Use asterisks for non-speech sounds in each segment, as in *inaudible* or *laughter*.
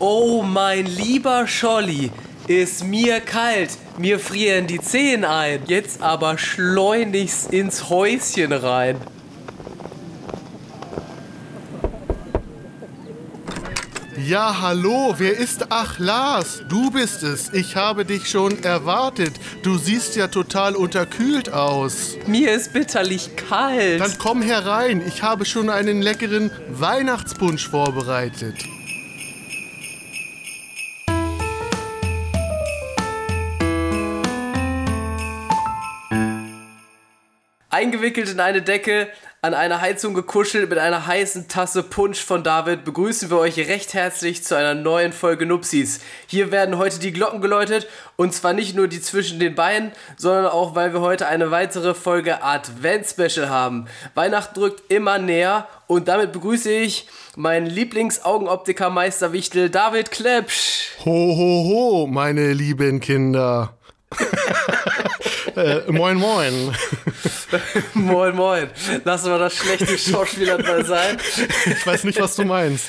Oh, mein lieber Scholli, ist mir kalt. Mir frieren die Zehen ein. Jetzt aber schleunigst ins Häuschen rein. Ja, hallo, wer ist? Ach, Lars, du bist es. Ich habe dich schon erwartet. Du siehst ja total unterkühlt aus. Mir ist bitterlich kalt. Dann komm herein. Ich habe schon einen leckeren Weihnachtspunsch vorbereitet. Eingewickelt in eine Decke, an einer Heizung gekuschelt mit einer heißen Tasse Punsch von David begrüßen wir euch recht herzlich zu einer neuen Folge Nupsis. Hier werden heute die Glocken geläutet und zwar nicht nur die zwischen den Beinen, sondern auch, weil wir heute eine weitere Folge Advent-Special haben. Weihnachten drückt immer näher und damit begrüße ich meinen Lieblingsaugoptiker-Meister Wichtel David Klepsch. Ho, ho, ho, meine lieben Kinder. *laughs* äh, moin, moin. *laughs* moin, moin. Lassen wir das schlechte Schauspieler mal sein. Ich weiß nicht, was du meinst.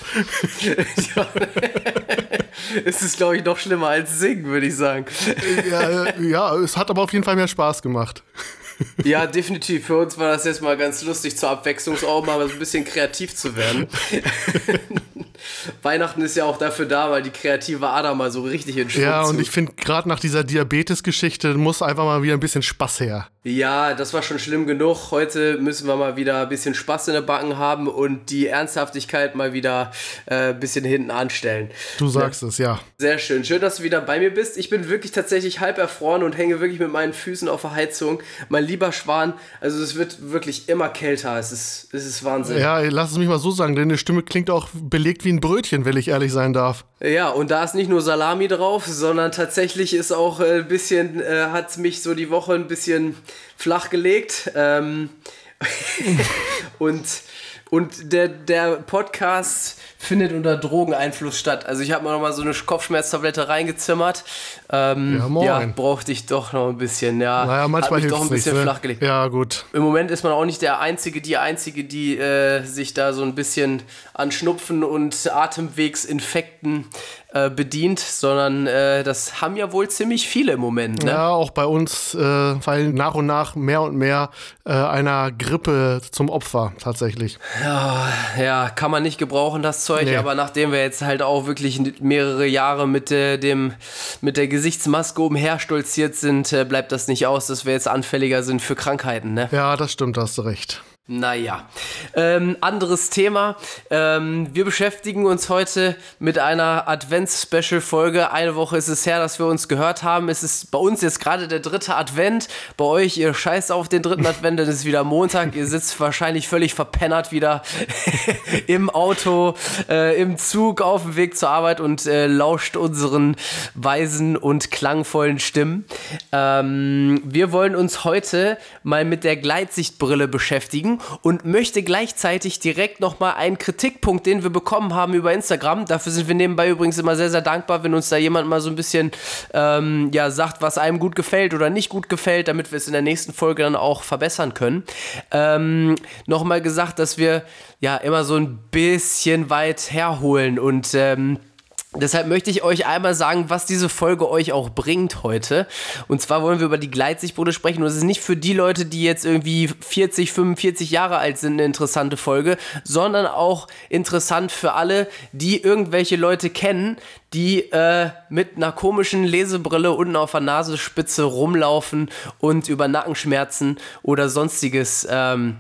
Es ist, glaube ich, noch schlimmer als singen, würde ich sagen. Ja, ja, es hat aber auf jeden Fall mehr Spaß gemacht. Ja, definitiv. Für uns war das jetzt mal ganz lustig zur Abwechslung, auch mal so ein bisschen kreativ zu werden. *laughs* Weihnachten ist ja auch dafür da, weil die kreative Ader mal so richtig in Schwung Ja, und ich finde, gerade nach dieser Diabetes-Geschichte muss einfach mal wieder ein bisschen Spaß her. Ja, das war schon schlimm genug. Heute müssen wir mal wieder ein bisschen Spaß in der Backen haben und die Ernsthaftigkeit mal wieder äh, ein bisschen hinten anstellen. Du sagst ja. es, ja. Sehr schön. Schön, dass du wieder bei mir bist. Ich bin wirklich tatsächlich halb erfroren und hänge wirklich mit meinen Füßen auf der Heizung. Mein lieber Schwan, also es wird wirklich immer kälter. Es ist, es ist Wahnsinn. Ja, lass es mich mal so sagen, deine Stimme klingt auch belegt wie ein Brötchen, wenn ich ehrlich sein darf. Ja, und da ist nicht nur Salami drauf, sondern tatsächlich ist auch äh, ein bisschen, äh, hat mich so die Woche ein bisschen flach gelegt. Ähm, *laughs* und und der, der Podcast findet unter Drogeneinfluss statt. Also ich habe mir noch mal so eine Kopfschmerztablette reingezimmert. Ähm, ja, moin. ja, brauchte ich doch noch ein bisschen. Ja, naja, manchmal mich doch ein bisschen nicht, flach gelegt. Ja, gut. Im Moment ist man auch nicht der Einzige, die Einzige, die äh, sich da so ein bisschen an Schnupfen und Atemwegsinfekten äh, bedient, sondern äh, das haben ja wohl ziemlich viele im Moment. Ne? Ja, auch bei uns äh, fallen nach und nach mehr und mehr äh, einer Grippe zum Opfer tatsächlich. Ja, ja, kann man nicht gebrauchen, das Zeug, nee. aber nachdem wir jetzt halt auch wirklich mehrere Jahre mit, äh, dem, mit der Gesichtsmaske umher stolziert sind, bleibt das nicht aus, dass wir jetzt anfälliger sind für Krankheiten. Ne? Ja, das stimmt, da hast du recht. Naja, ähm, anderes Thema. Ähm, wir beschäftigen uns heute mit einer Advents-Special-Folge. Eine Woche ist es her, dass wir uns gehört haben. Es ist bei uns jetzt gerade der dritte Advent. Bei euch, ihr scheißt auf den dritten Advent, dann ist wieder Montag. Ihr sitzt wahrscheinlich völlig verpennert wieder *laughs* im Auto, äh, im Zug, auf dem Weg zur Arbeit und äh, lauscht unseren weisen und klangvollen Stimmen. Ähm, wir wollen uns heute mal mit der Gleitsichtbrille beschäftigen und möchte gleichzeitig direkt nochmal einen Kritikpunkt, den wir bekommen haben über Instagram. Dafür sind wir nebenbei übrigens immer sehr, sehr dankbar, wenn uns da jemand mal so ein bisschen ähm, ja, sagt, was einem gut gefällt oder nicht gut gefällt, damit wir es in der nächsten Folge dann auch verbessern können. Ähm, nochmal gesagt, dass wir ja immer so ein bisschen weit herholen und ähm, Deshalb möchte ich euch einmal sagen, was diese Folge euch auch bringt heute. Und zwar wollen wir über die Gleitsichtbrille sprechen. Und es ist nicht für die Leute, die jetzt irgendwie 40, 45 Jahre alt sind, eine interessante Folge, sondern auch interessant für alle, die irgendwelche Leute kennen, die äh, mit einer komischen Lesebrille unten auf der Nasenspitze rumlaufen und über Nackenschmerzen oder sonstiges ähm,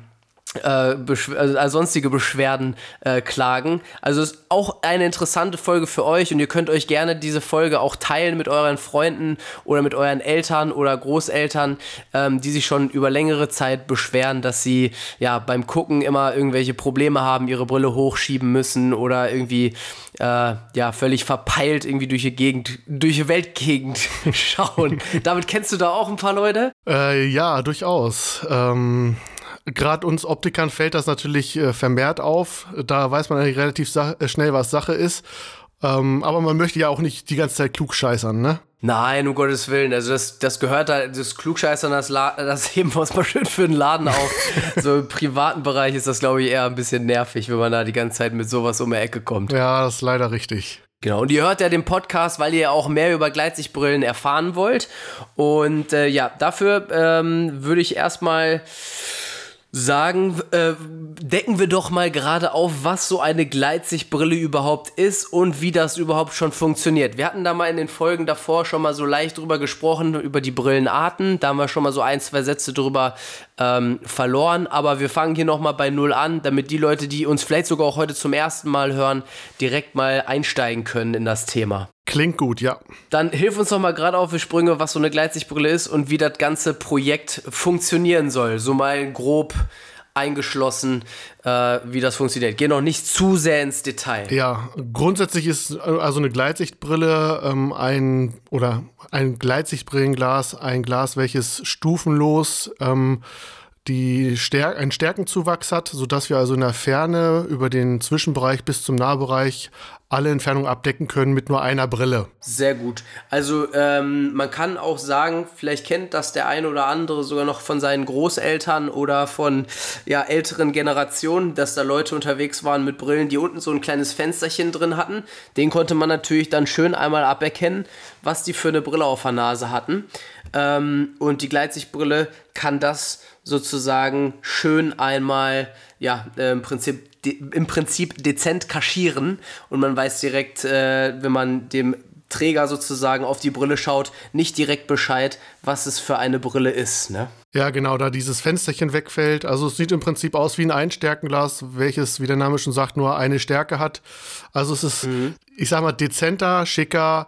äh, Beschw also sonstige Beschwerden äh, klagen. Also ist auch eine interessante Folge für euch und ihr könnt euch gerne diese Folge auch teilen mit euren Freunden oder mit euren Eltern oder Großeltern, ähm, die sich schon über längere Zeit beschweren, dass sie ja beim Gucken immer irgendwelche Probleme haben, ihre Brille hochschieben müssen oder irgendwie äh, ja völlig verpeilt irgendwie durch die Gegend, durch die Weltgegend *laughs* schauen. *laughs* Damit kennst du da auch ein paar Leute? Äh, ja, durchaus. Ähm Gerade uns Optikern fällt das natürlich äh, vermehrt auf. Da weiß man relativ äh, schnell, was Sache ist. Ähm, aber man möchte ja auch nicht die ganze Zeit klug scheißern, ne? Nein, um Gottes Willen. Also das, das gehört da, das Klugscheißern, das, das *laughs* heben wir uns mal schön für den Laden auf. *laughs* so im privaten Bereich ist das, glaube ich, eher ein bisschen nervig, wenn man da die ganze Zeit mit sowas um die Ecke kommt. Ja, das ist leider richtig. Genau, und ihr hört ja den Podcast, weil ihr auch mehr über Gleitsichtbrillen erfahren wollt. Und äh, ja, dafür ähm, würde ich erstmal sagen, äh, decken wir doch mal gerade auf, was so eine Gleitsichtbrille überhaupt ist und wie das überhaupt schon funktioniert. Wir hatten da mal in den Folgen davor schon mal so leicht drüber gesprochen, über die Brillenarten. Da haben wir schon mal so ein, zwei Sätze drüber ähm, verloren. Aber wir fangen hier nochmal bei Null an, damit die Leute, die uns vielleicht sogar auch heute zum ersten Mal hören, direkt mal einsteigen können in das Thema. Klingt gut, ja. Dann hilf uns doch mal gerade auf die Sprünge, was so eine Gleitsichtbrille ist und wie das ganze Projekt funktionieren soll. So mal grob eingeschlossen, äh, wie das funktioniert. Geh noch nicht zu sehr ins Detail. Ja, grundsätzlich ist also eine Gleitsichtbrille ähm, ein oder ein Gleitsichtbrillenglas, ein Glas, welches stufenlos ähm, die Stär einen Stärkenzuwachs hat, sodass wir also in der Ferne über den Zwischenbereich bis zum Nahbereich alle Entfernungen abdecken können mit nur einer Brille. Sehr gut. Also ähm, man kann auch sagen, vielleicht kennt das der eine oder andere sogar noch von seinen Großeltern oder von ja, älteren Generationen, dass da Leute unterwegs waren mit Brillen, die unten so ein kleines Fensterchen drin hatten. Den konnte man natürlich dann schön einmal aberkennen, was die für eine Brille auf der Nase hatten. Ähm, und die Gleitsichtbrille kann das sozusagen schön einmal, ja, äh, im Prinzip im Prinzip dezent kaschieren und man weiß direkt, äh, wenn man dem Träger sozusagen auf die Brille schaut, nicht direkt Bescheid, was es für eine Brille ist. Ne? Ja, genau, da dieses Fensterchen wegfällt. Also es sieht im Prinzip aus wie ein Einstärkenglas, welches, wie der Name schon sagt, nur eine Stärke hat. Also es ist, mhm. ich sag mal, dezenter, schicker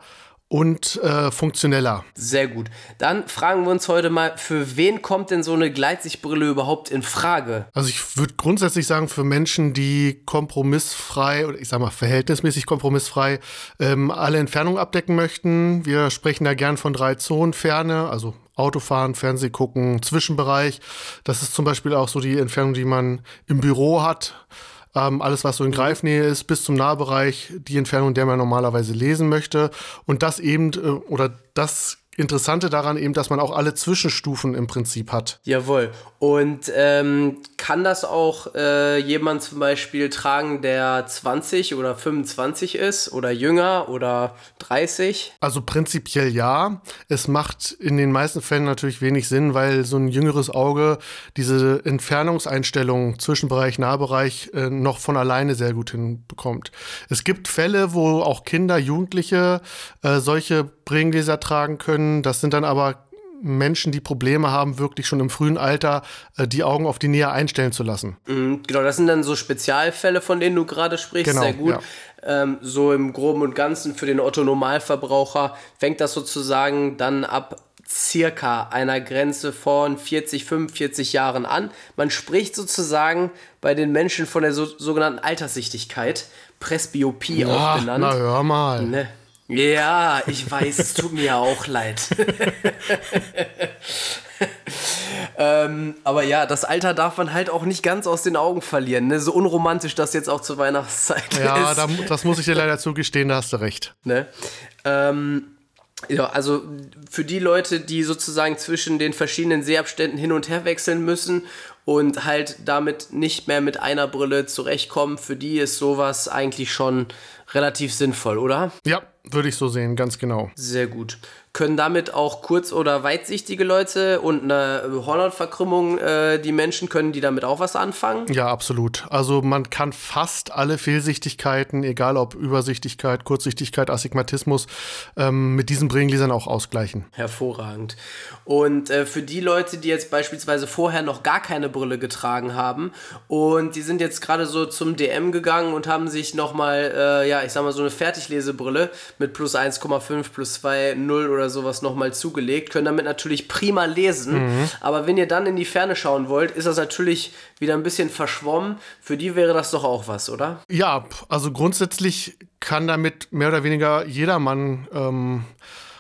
und äh, funktioneller. Sehr gut. Dann fragen wir uns heute mal, für wen kommt denn so eine Gleitsichtbrille überhaupt in Frage? Also ich würde grundsätzlich sagen, für Menschen, die kompromissfrei oder ich sag mal verhältnismäßig kompromissfrei ähm, alle Entfernungen abdecken möchten. Wir sprechen da gern von drei Zonen Ferne, also Autofahren, Fernseh gucken, Zwischenbereich. Das ist zum Beispiel auch so die Entfernung, die man im Büro hat. Ähm, alles, was so in Greifnähe ist, bis zum Nahbereich, die Entfernung, der man normalerweise lesen möchte. Und das eben, äh, oder das Interessante daran eben, dass man auch alle Zwischenstufen im Prinzip hat. Jawohl. Und ähm, kann das auch äh, jemand zum Beispiel tragen, der 20 oder 25 ist oder jünger oder 30? Also prinzipiell ja. Es macht in den meisten Fällen natürlich wenig Sinn, weil so ein jüngeres Auge diese Entfernungseinstellungen Zwischenbereich, Nahbereich äh, noch von alleine sehr gut hinbekommt. Es gibt Fälle, wo auch Kinder, Jugendliche äh, solche Brillengläser tragen können. Das sind dann aber Menschen, die Probleme haben, wirklich schon im frühen Alter äh, die Augen auf die Nähe einstellen zu lassen. Mhm, genau, das sind dann so Spezialfälle, von denen du gerade sprichst. Genau, Sehr gut. Ja. Ähm, so im Groben und Ganzen für den Otto-Normalverbraucher fängt das sozusagen dann ab circa einer Grenze von 40, 45 Jahren an. Man spricht sozusagen bei den Menschen von der so, sogenannten Alterssichtigkeit, Presbyopie ja, auch genannt. Na, hör mal. Ne? Ja, ich weiß, es tut mir auch leid. *laughs* ähm, aber ja, das Alter darf man halt auch nicht ganz aus den Augen verlieren. Ne? So unromantisch das jetzt auch zur Weihnachtszeit ja, ist. Ja, da, das muss ich dir leider zugestehen, da hast du recht. Ne? Ähm, ja, also für die Leute, die sozusagen zwischen den verschiedenen Sehabständen hin und her wechseln müssen und halt damit nicht mehr mit einer Brille zurechtkommen, für die ist sowas eigentlich schon relativ sinnvoll, oder? Ja, würde ich so sehen, ganz genau. Sehr gut können damit auch kurz- oder weitsichtige Leute und eine Hornhautverkrümmung, äh, die Menschen, können die damit auch was anfangen? Ja, absolut. Also man kann fast alle Fehlsichtigkeiten, egal ob Übersichtigkeit, Kurzsichtigkeit, Astigmatismus, ähm, mit diesen Brillengläsern auch ausgleichen. Hervorragend. Und äh, für die Leute, die jetzt beispielsweise vorher noch gar keine Brille getragen haben und die sind jetzt gerade so zum DM gegangen und haben sich nochmal, äh, ja, ich sag mal, so eine Fertiglesebrille mit plus 1,5, plus 2, 0 oder sowas nochmal zugelegt, können damit natürlich prima lesen. Mhm. Aber wenn ihr dann in die Ferne schauen wollt, ist das natürlich wieder ein bisschen verschwommen. Für die wäre das doch auch was, oder? Ja, also grundsätzlich kann damit mehr oder weniger jedermann ähm,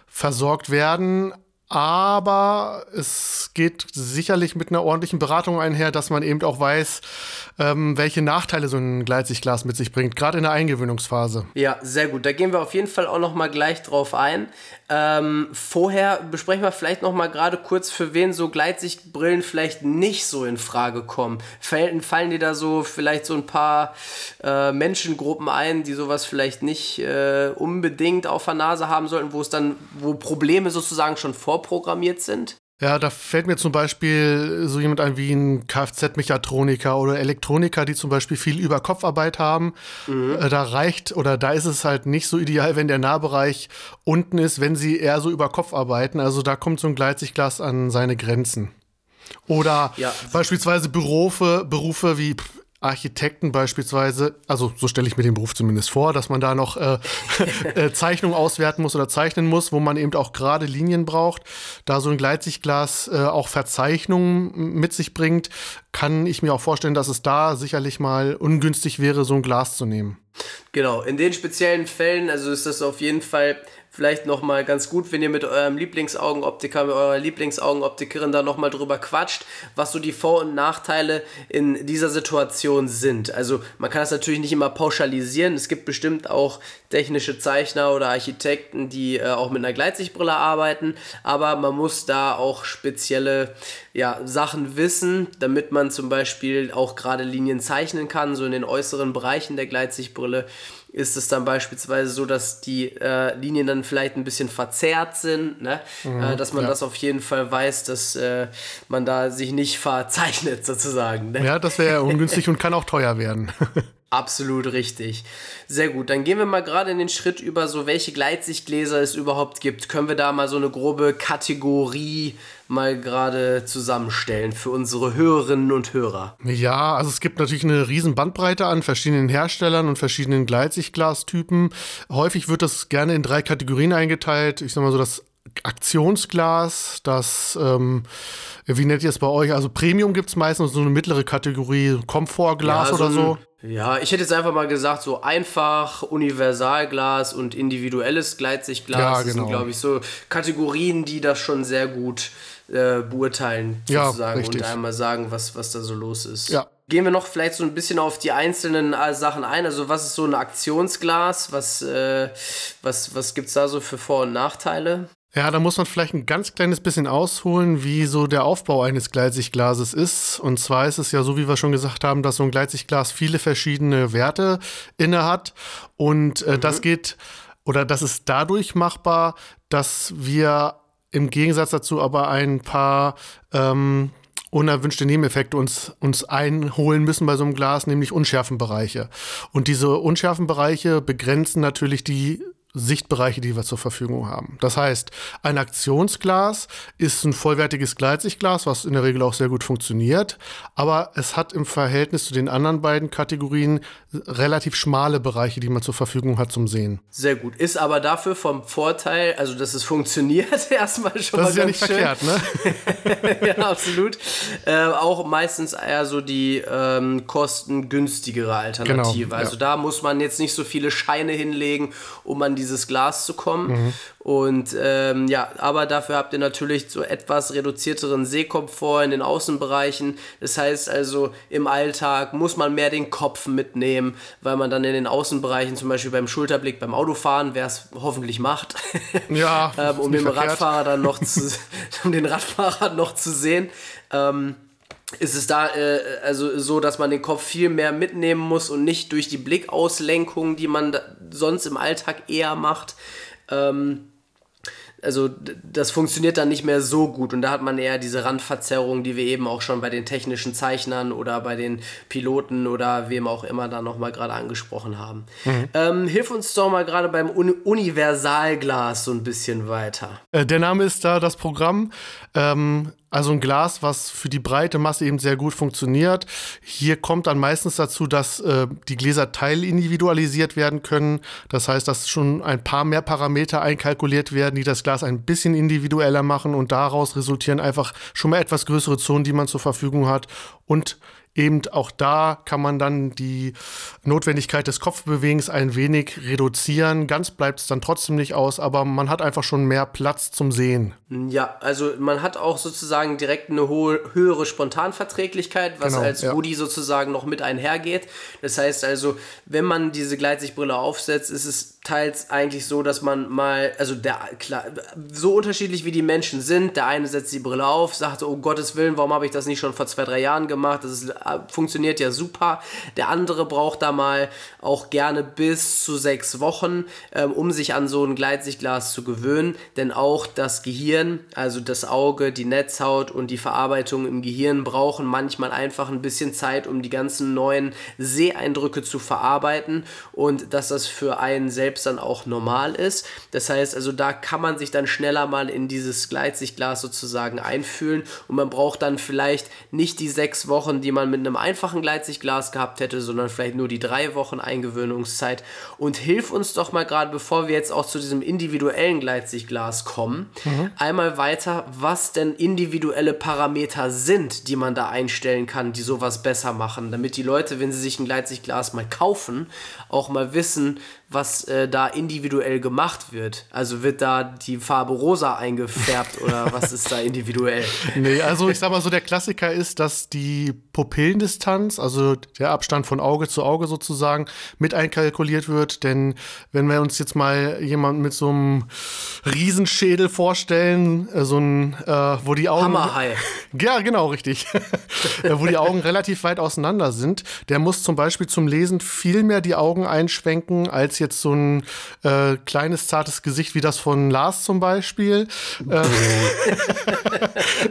versorgt werden. Aber es geht sicherlich mit einer ordentlichen Beratung einher, dass man eben auch weiß, ähm, welche Nachteile so ein Gleitsichtglas mit sich bringt, gerade in der Eingewöhnungsphase. Ja, sehr gut. Da gehen wir auf jeden Fall auch noch mal gleich drauf ein. Ähm, vorher besprechen wir vielleicht noch mal gerade kurz, für wen so Gleitsichtbrillen vielleicht nicht so in Frage kommen. Fallen, fallen dir da so vielleicht so ein paar äh, Menschengruppen ein, die sowas vielleicht nicht äh, unbedingt auf der Nase haben sollten, wo es dann, wo Probleme sozusagen schon vorprogrammiert sind? Ja, da fällt mir zum Beispiel so jemand ein wie ein Kfz-Mechatroniker oder Elektroniker, die zum Beispiel viel Überkopfarbeit haben. Mhm. Äh, da reicht oder da ist es halt nicht so ideal, wenn der Nahbereich unten ist, wenn sie eher so über Kopf arbeiten. Also da kommt so ein Gleitsichtglas an seine Grenzen. Oder ja. beispielsweise Berufe, Berufe wie Architekten beispielsweise, also so stelle ich mir den Beruf zumindest vor, dass man da noch äh, *laughs* äh, Zeichnungen auswerten muss oder zeichnen muss, wo man eben auch gerade Linien braucht. Da so ein Gleitsichtglas äh, auch Verzeichnungen mit sich bringt, kann ich mir auch vorstellen, dass es da sicherlich mal ungünstig wäre, so ein Glas zu nehmen. Genau, in den speziellen Fällen, also ist das auf jeden Fall vielleicht nochmal ganz gut, wenn ihr mit eurem Lieblingsaugenoptiker, mit eurer Lieblingsaugenoptikerin da nochmal drüber quatscht, was so die Vor- und Nachteile in dieser Situation sind. Also man kann das natürlich nicht immer pauschalisieren. Es gibt bestimmt auch technische Zeichner oder Architekten, die äh, auch mit einer Gleitsichtbrille arbeiten, aber man muss da auch spezielle ja, Sachen wissen, damit man zum Beispiel auch gerade Linien zeichnen kann, so in den äußeren Bereichen der Gleitsichtbrille ist es dann beispielsweise so, dass die äh, Linien dann vielleicht ein bisschen verzerrt sind, ne? Mhm, äh, dass man ja. das auf jeden Fall weiß, dass äh, man da sich nicht verzeichnet *laughs* sozusagen. Ne? Ja, das wäre ja ungünstig und kann auch teuer werden. *laughs* Absolut richtig. Sehr gut. Dann gehen wir mal gerade in den Schritt über, so welche Gleitsichtgläser es überhaupt gibt. Können wir da mal so eine grobe Kategorie mal gerade zusammenstellen für unsere Hörerinnen und Hörer? Ja, also es gibt natürlich eine riesen Bandbreite an verschiedenen Herstellern und verschiedenen Gleitsichtglastypen. Häufig wird das gerne in drei Kategorien eingeteilt. Ich sag mal so das Aktionsglas, das, ähm, wie nennt ihr es bei euch? Also Premium gibt es meistens so eine mittlere Kategorie, Komfortglas ja, so oder so. Ja, ich hätte jetzt einfach mal gesagt, so einfach, Universalglas und individuelles Gleitsichtglas. Ja, genau. Das sind, glaube ich, so Kategorien, die das schon sehr gut äh, beurteilen, sozusagen, ja, und einmal sagen, was, was da so los ist. Ja. Gehen wir noch vielleicht so ein bisschen auf die einzelnen äh, Sachen ein. Also, was ist so ein Aktionsglas? Was, äh, was, was gibt es da so für Vor- und Nachteile? Ja, da muss man vielleicht ein ganz kleines bisschen ausholen, wie so der Aufbau eines Gleitsichtglases ist. Und zwar ist es ja so, wie wir schon gesagt haben, dass so ein Gleitsichtglas viele verschiedene Werte inne hat. Und äh, mhm. das geht oder das ist dadurch machbar, dass wir im Gegensatz dazu aber ein paar ähm, unerwünschte Nebeneffekte uns, uns einholen müssen bei so einem Glas, nämlich Unschärfenbereiche. Und diese Unschärfenbereiche begrenzen natürlich die Sichtbereiche, die wir zur Verfügung haben. Das heißt, ein Aktionsglas ist ein vollwertiges Gleitsichtglas, was in der Regel auch sehr gut funktioniert, aber es hat im Verhältnis zu den anderen beiden Kategorien relativ schmale Bereiche, die man zur Verfügung hat zum Sehen. Sehr gut. Ist aber dafür vom Vorteil, also dass es funktioniert, *laughs* erstmal schon das mal ist ja nicht schön. verkehrt, ne? *laughs* ja, absolut. Äh, auch meistens eher so die ähm, kostengünstigere Alternative. Genau, also ja. da muss man jetzt nicht so viele Scheine hinlegen, um an dieses Glas zu kommen. Mhm. Und ähm, ja, aber dafür habt ihr natürlich so etwas reduzierteren Sehkomfort in den Außenbereichen. Das heißt also, im Alltag muss man mehr den Kopf mitnehmen, weil man dann in den Außenbereichen, zum Beispiel beim Schulterblick beim Autofahren, wer es hoffentlich macht, *laughs* ja, ähm, um den verkehrt. Radfahrer dann noch zu, *laughs* um den Radfahrer noch zu sehen. Ähm, ist es da äh, also so, dass man den Kopf viel mehr mitnehmen muss und nicht durch die Blickauslenkung, die man sonst im Alltag eher macht. Ähm, also das funktioniert dann nicht mehr so gut und da hat man eher diese Randverzerrung, die wir eben auch schon bei den technischen Zeichnern oder bei den Piloten oder wem auch immer da nochmal gerade angesprochen haben. Mhm. Ähm, hilf uns doch mal gerade beim Uni Universalglas so ein bisschen weiter. Äh, der Name ist da das Programm. Ähm, also ein Glas, was für die breite Masse eben sehr gut funktioniert. Hier kommt dann meistens dazu, dass äh, die Gläser teilindividualisiert werden können. Das heißt, dass schon ein paar mehr Parameter einkalkuliert werden, die das Glas ein bisschen individueller machen und daraus resultieren einfach schon mal etwas größere Zonen, die man zur Verfügung hat und eben auch da kann man dann die Notwendigkeit des Kopfbewegens ein wenig reduzieren. Ganz bleibt es dann trotzdem nicht aus, aber man hat einfach schon mehr Platz zum Sehen. Ja, also man hat auch sozusagen direkt eine hohe, höhere Spontanverträglichkeit, was genau, als ja. Sozusagen noch mit einhergeht. Das heißt also, wenn man diese Gleitsichtbrille aufsetzt, ist es teils eigentlich so, dass man mal, also der, klar, so unterschiedlich wie die Menschen sind, der eine setzt die Brille auf, sagt, oh Gottes Willen, warum habe ich das nicht schon vor zwei, drei Jahren gemacht? Das ist, äh, funktioniert ja super. Der andere braucht da mal auch gerne bis zu sechs Wochen, ähm, um sich an so ein Gleitsichtglas zu gewöhnen, denn auch das Gehirn, also das Auge, die Netzhaut und die Verarbeitung im Gehirn brauchen manchmal einfach ein bisschen Zeit, um die ganzen neuen Seeeindrücke zu verarbeiten und dass das für einen selbst selbst dann auch normal ist. Das heißt also, da kann man sich dann schneller mal in dieses Gleitsichtglas sozusagen einfühlen und man braucht dann vielleicht nicht die sechs Wochen, die man mit einem einfachen Gleitsichtglas gehabt hätte, sondern vielleicht nur die drei Wochen Eingewöhnungszeit. Und hilf uns doch mal gerade, bevor wir jetzt auch zu diesem individuellen Gleitsichtglas kommen, mhm. einmal weiter, was denn individuelle Parameter sind, die man da einstellen kann, die sowas besser machen, damit die Leute, wenn sie sich ein Gleitsichtglas mal kaufen, auch mal wissen, was äh, da individuell gemacht wird. Also wird da die Farbe rosa eingefärbt *laughs* oder was ist da individuell? Nee, also ich sag mal so, der Klassiker ist, dass die Pupillendistanz, also der Abstand von Auge zu Auge sozusagen, mit einkalkuliert wird. Denn wenn wir uns jetzt mal jemanden mit so einem Riesenschädel vorstellen, äh, so ein, äh, wo die Augen. Hammerhai. *laughs* ja, genau, richtig. wo die Augen relativ weit auseinander sind, der muss zum Beispiel zum Lesen viel mehr die Augen einschwenken als jetzt so ein äh, kleines, zartes Gesicht wie das von Lars zum Beispiel, äh,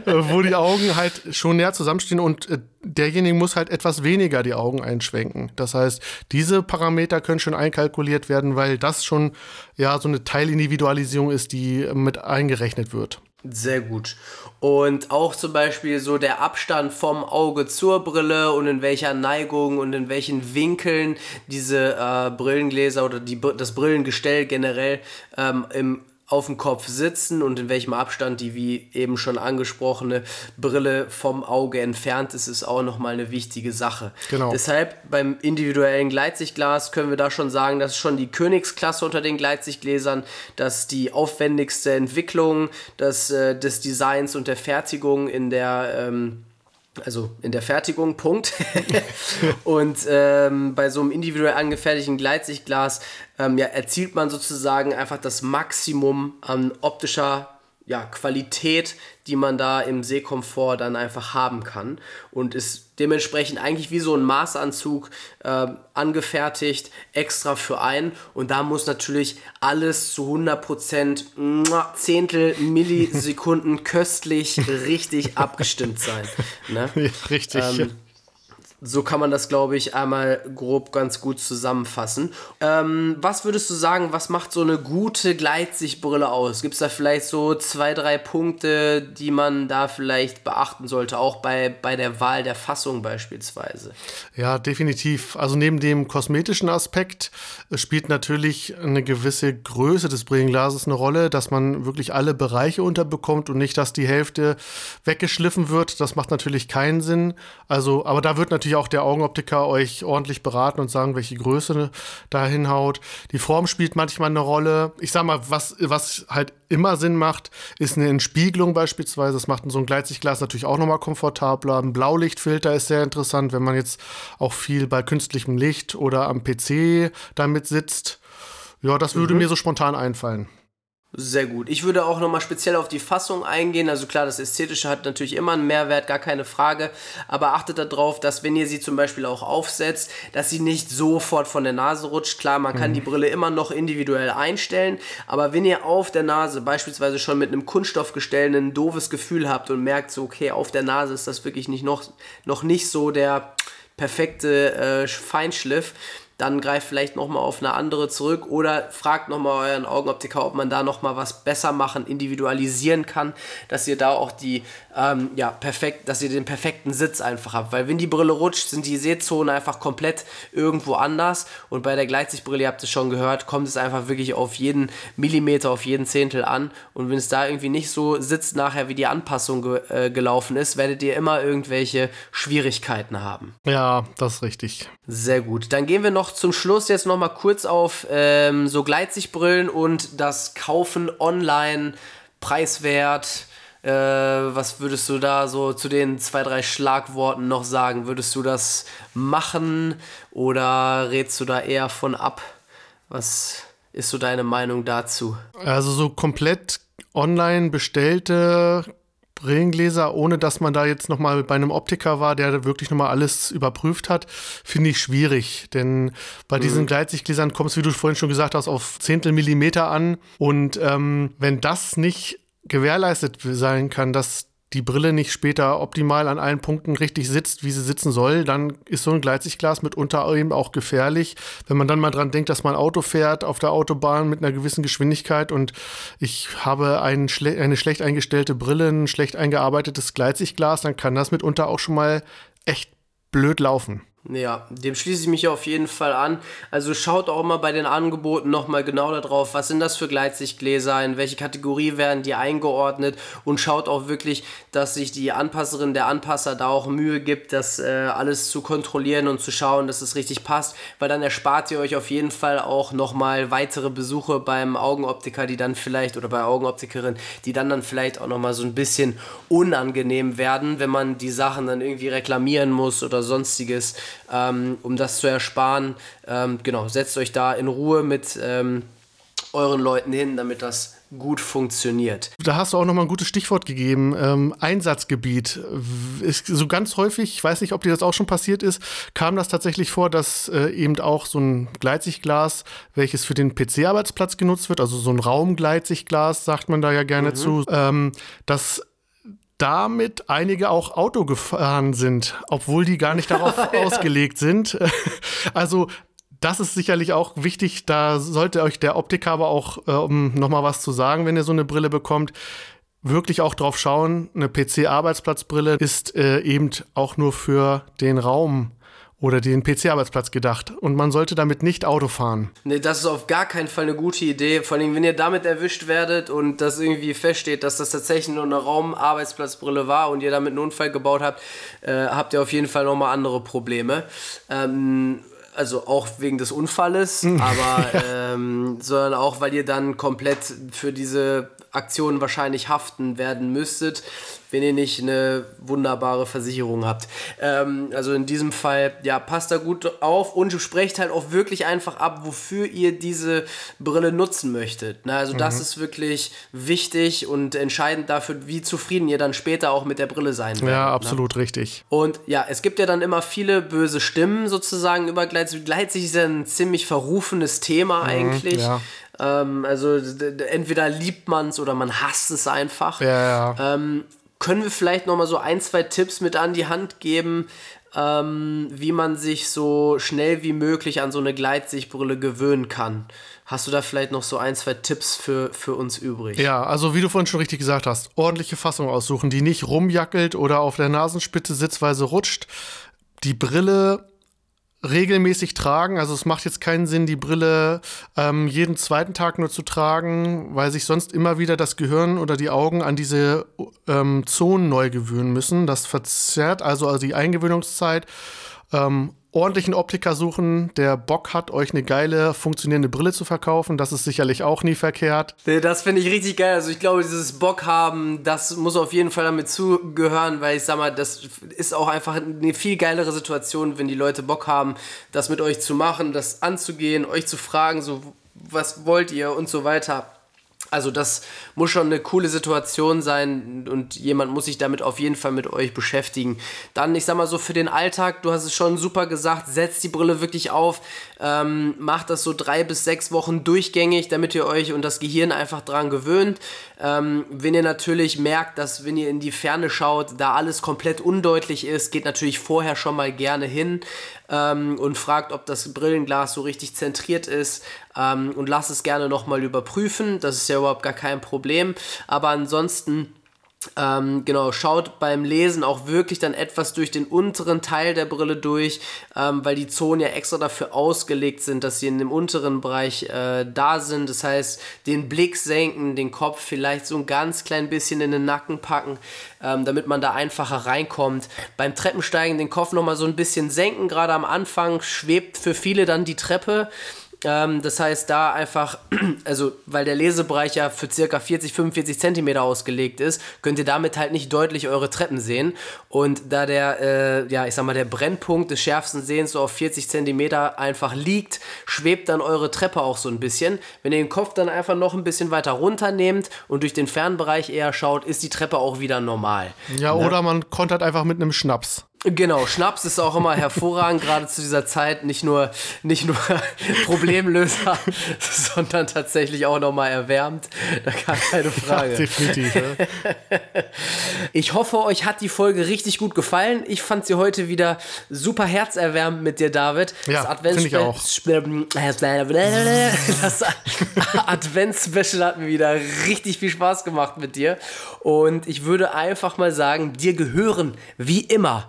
*laughs* wo die Augen halt schon näher zusammenstehen und äh, derjenige muss halt etwas weniger die Augen einschwenken. Das heißt, diese Parameter können schon einkalkuliert werden, weil das schon ja so eine Teilindividualisierung ist, die mit eingerechnet wird. Sehr gut. Und auch zum Beispiel so der Abstand vom Auge zur Brille und in welcher Neigung und in welchen Winkeln diese äh, Brillengläser oder die, das Brillengestell generell ähm, im auf dem Kopf sitzen und in welchem Abstand die, wie eben schon angesprochene, Brille vom Auge entfernt ist, ist auch nochmal eine wichtige Sache. Genau. Deshalb beim individuellen Gleitsichtglas können wir da schon sagen, das ist schon die Königsklasse unter den Gleitsichtgläsern, dass die aufwendigste Entwicklung des, äh, des Designs und der Fertigung in der ähm, also in der Fertigung, Punkt. *laughs* und ähm, bei so einem individuell angefertigten Gleitsichtglas ähm, ja, erzielt man sozusagen einfach das Maximum an optischer ja, Qualität, die man da im Sehkomfort dann einfach haben kann und ist dementsprechend eigentlich wie so ein Maßanzug äh, angefertigt, extra für einen und da muss natürlich alles zu 100% Zehntel Millisekunden *laughs* köstlich richtig abgestimmt sein. Ne? Ja, richtig. Ähm, so kann man das, glaube ich, einmal grob ganz gut zusammenfassen. Ähm, was würdest du sagen, was macht so eine gute Gleitsichtbrille aus? Gibt es da vielleicht so zwei, drei Punkte, die man da vielleicht beachten sollte, auch bei, bei der Wahl der Fassung beispielsweise? Ja, definitiv. Also neben dem kosmetischen Aspekt spielt natürlich eine gewisse Größe des Brillenglases eine Rolle, dass man wirklich alle Bereiche unterbekommt und nicht, dass die Hälfte weggeschliffen wird. Das macht natürlich keinen Sinn. Also, aber da wird natürlich natürlich auch der Augenoptiker euch ordentlich beraten und sagen, welche Größe da hinhaut. Die Form spielt manchmal eine Rolle. Ich sag mal, was, was halt immer Sinn macht, ist eine Entspiegelung beispielsweise. Das macht so ein Gleitsichtglas natürlich auch nochmal komfortabler. Ein Blaulichtfilter ist sehr interessant, wenn man jetzt auch viel bei künstlichem Licht oder am PC damit sitzt. Ja, das würde mhm. mir so spontan einfallen. Sehr gut. Ich würde auch nochmal speziell auf die Fassung eingehen. Also klar, das Ästhetische hat natürlich immer einen Mehrwert, gar keine Frage. Aber achtet darauf, dass wenn ihr sie zum Beispiel auch aufsetzt, dass sie nicht sofort von der Nase rutscht. Klar, man kann mhm. die Brille immer noch individuell einstellen. Aber wenn ihr auf der Nase beispielsweise schon mit einem Kunststoffgestell ein doofes Gefühl habt und merkt so, okay, auf der Nase ist das wirklich nicht noch, noch nicht so der perfekte äh, Feinschliff, dann greift vielleicht nochmal auf eine andere zurück oder fragt nochmal euren Augenoptiker, ob man da nochmal was besser machen, individualisieren kann, dass ihr da auch die, ähm, ja, perfekt, dass ihr den perfekten Sitz einfach habt. Weil wenn die Brille rutscht, sind die Sehzonen einfach komplett irgendwo anders und bei der Gleitsichtbrille, ihr habt es schon gehört, kommt es einfach wirklich auf jeden Millimeter, auf jeden Zehntel an und wenn es da irgendwie nicht so sitzt nachher, wie die Anpassung ge äh, gelaufen ist, werdet ihr immer irgendwelche Schwierigkeiten haben. Ja, das ist richtig. Sehr gut. Dann gehen wir noch zum Schluss jetzt noch mal kurz auf ähm, so Gleitsichtbrillen und das Kaufen online, preiswert. Äh, was würdest du da so zu den zwei, drei Schlagworten noch sagen? Würdest du das machen oder rätst du da eher von ab? Was ist so deine Meinung dazu? Also so komplett online bestellte Brillengläser, ohne dass man da jetzt nochmal bei einem Optiker war, der wirklich nochmal alles überprüft hat, finde ich schwierig. Denn bei mhm. diesen Gleitsichtgläsern kommt es, wie du vorhin schon gesagt hast, auf Zehntel Millimeter an. Und ähm, wenn das nicht gewährleistet sein kann, dass die Brille nicht später optimal an allen Punkten richtig sitzt, wie sie sitzen soll, dann ist so ein Gleitsichtglas mitunter eben auch gefährlich. Wenn man dann mal dran denkt, dass man Auto fährt auf der Autobahn mit einer gewissen Geschwindigkeit und ich habe ein schle eine schlecht eingestellte Brille, ein schlecht eingearbeitetes Gleitsichtglas, dann kann das mitunter auch schon mal echt blöd laufen. Ja, dem schließe ich mich auf jeden Fall an. Also schaut auch mal bei den Angeboten nochmal genau darauf, was sind das für Gleitsichtgläser, in welche Kategorie werden die eingeordnet und schaut auch wirklich, dass sich die Anpasserin, der Anpasser da auch Mühe gibt, das äh, alles zu kontrollieren und zu schauen, dass es richtig passt, weil dann erspart ihr euch auf jeden Fall auch nochmal weitere Besuche beim Augenoptiker, die dann vielleicht, oder bei Augenoptikerin, die dann dann vielleicht auch nochmal so ein bisschen unangenehm werden, wenn man die Sachen dann irgendwie reklamieren muss oder sonstiges ähm, um das zu ersparen. Ähm, genau, setzt euch da in Ruhe mit ähm, euren Leuten hin, damit das gut funktioniert. Da hast du auch nochmal ein gutes Stichwort gegeben. Ähm, Einsatzgebiet. Ist so ganz häufig, ich weiß nicht, ob dir das auch schon passiert ist, kam das tatsächlich vor, dass äh, eben auch so ein Gleitsichtglas, welches für den PC-Arbeitsplatz genutzt wird, also so ein Raumgleitsichtglas, sagt man da ja gerne mhm. zu, ähm, dass damit einige auch Auto gefahren sind, obwohl die gar nicht darauf *laughs* ja. ausgelegt sind. *laughs* Also das ist sicherlich auch wichtig. Da sollte euch der Optiker aber auch, äh, um nochmal was zu sagen, wenn ihr so eine Brille bekommt, wirklich auch drauf schauen. Eine PC-Arbeitsplatzbrille ist äh, eben auch nur für den Raum oder den PC-Arbeitsplatz gedacht. Und man sollte damit nicht Auto fahren. Nee, das ist auf gar keinen Fall eine gute Idee. Vor allem, wenn ihr damit erwischt werdet und das irgendwie feststeht, dass das tatsächlich nur eine Raumarbeitsplatzbrille war und ihr damit einen Unfall gebaut habt, äh, habt ihr auf jeden Fall nochmal andere Probleme. Ähm, also auch wegen des Unfalles, *laughs* aber ähm, sondern auch, weil ihr dann komplett für diese Aktionen wahrscheinlich haften werden müsstet wenn ihr nicht eine wunderbare Versicherung habt. Ähm, also in diesem Fall, ja, passt da gut auf und sprecht halt auch wirklich einfach ab, wofür ihr diese Brille nutzen möchtet. Na, also mhm. das ist wirklich wichtig und entscheidend dafür, wie zufrieden ihr dann später auch mit der Brille sein werdet. Ja, absolut ne? richtig. Und ja, es gibt ja dann immer viele böse Stimmen sozusagen über Gleitsicht. Gleitsicht ist ja ein ziemlich verrufenes Thema mhm, eigentlich. Ja. Ähm, also entweder liebt man es oder man hasst es einfach. Ja, ja. Ähm, können wir vielleicht noch mal so ein, zwei Tipps mit an die Hand geben, ähm, wie man sich so schnell wie möglich an so eine Gleitsichtbrille gewöhnen kann? Hast du da vielleicht noch so ein, zwei Tipps für, für uns übrig? Ja, also wie du vorhin schon richtig gesagt hast, ordentliche Fassung aussuchen, die nicht rumjackelt oder auf der Nasenspitze sitzweise rutscht. Die Brille regelmäßig tragen. Also es macht jetzt keinen Sinn, die Brille ähm, jeden zweiten Tag nur zu tragen, weil sich sonst immer wieder das Gehirn oder die Augen an diese ähm, Zonen neu gewöhnen müssen. Das verzerrt also, also die Eingewöhnungszeit. Ähm, ordentlichen Optiker suchen, der Bock hat, euch eine geile, funktionierende Brille zu verkaufen. Das ist sicherlich auch nie verkehrt. Das finde ich richtig geil. Also ich glaube, dieses Bock haben, das muss auf jeden Fall damit zugehören, weil ich sag mal, das ist auch einfach eine viel geilere Situation, wenn die Leute Bock haben, das mit euch zu machen, das anzugehen, euch zu fragen, so was wollt ihr und so weiter. Also das muss schon eine coole Situation sein und jemand muss sich damit auf jeden Fall mit euch beschäftigen. Dann, ich sag mal so, für den Alltag, du hast es schon super gesagt, setzt die Brille wirklich auf, ähm, macht das so drei bis sechs Wochen durchgängig, damit ihr euch und das Gehirn einfach dran gewöhnt. Ähm, wenn ihr natürlich merkt, dass wenn ihr in die Ferne schaut, da alles komplett undeutlich ist, geht natürlich vorher schon mal gerne hin ähm, und fragt, ob das Brillenglas so richtig zentriert ist ähm, und lasst es gerne nochmal überprüfen. Das ist ja überhaupt gar kein Problem. Aber ansonsten ähm, genau, schaut beim Lesen auch wirklich dann etwas durch den unteren Teil der Brille durch, ähm, weil die Zonen ja extra dafür ausgelegt sind, dass sie in dem unteren Bereich äh, da sind. Das heißt, den Blick senken, den Kopf vielleicht so ein ganz klein bisschen in den Nacken packen, ähm, damit man da einfacher reinkommt. Beim Treppensteigen den Kopf nochmal so ein bisschen senken, gerade am Anfang schwebt für viele dann die Treppe. Ähm, das heißt, da einfach, *clears throat* also weil der Lesebereich ja für circa 40, 45 Zentimeter ausgelegt ist, könnt ihr damit halt nicht deutlich eure Treppen sehen. Und da der, äh, ja, ich sag mal, der Brennpunkt des schärfsten Sehens so auf 40 Zentimeter einfach liegt, schwebt dann eure Treppe auch so ein bisschen. Wenn ihr den Kopf dann einfach noch ein bisschen weiter runter nehmt und durch den Fernbereich eher schaut, ist die Treppe auch wieder normal. Ja, ne? oder man kontert einfach mit einem Schnaps. Genau, Schnaps ist auch immer hervorragend, gerade zu dieser Zeit. Nicht nur, nicht nur *laughs* Problemlöser, *laughs* sondern tatsächlich auch nochmal erwärmt. Da gar keine Frage. Ja, definitiv. Ja. *laughs* Ich hoffe, euch hat die Folge richtig gut gefallen. Ich fand sie heute wieder super herzerwärmend mit dir, David. Ja, finde ich auch. Das Adventsspecial hat mir wieder richtig viel Spaß gemacht mit dir. Und ich würde einfach mal sagen, dir gehören wie immer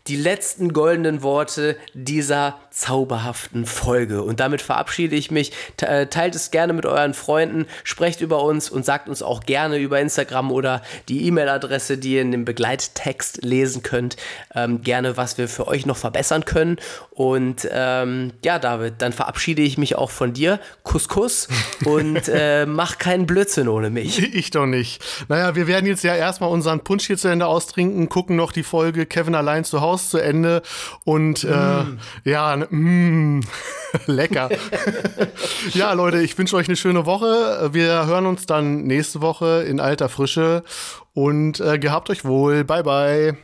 die letzten goldenen Worte dieser zauberhaften Folge. Und damit verabschiede ich mich. Äh, teilt es gerne mit euren Freunden, sprecht über uns und sagt uns auch gerne über Instagram oder die E-Mail-Adresse, die ihr in dem Begleittext lesen könnt, ähm, gerne, was wir für euch noch verbessern können. Und ähm, ja, David, dann verabschiede ich mich auch von dir. Kuss, Kuss *laughs* und äh, mach keinen Blödsinn ohne mich. *laughs* Ich doch nicht. Naja, wir werden jetzt ja erstmal unseren Punsch hier zu Ende austrinken, gucken noch die Folge Kevin allein zu Hause zu Ende und äh, mm. ja, mm, *laughs* lecker. *laughs* ja, Leute, ich wünsche euch eine schöne Woche. Wir hören uns dann nächste Woche in alter Frische und äh, gehabt euch wohl. Bye, bye.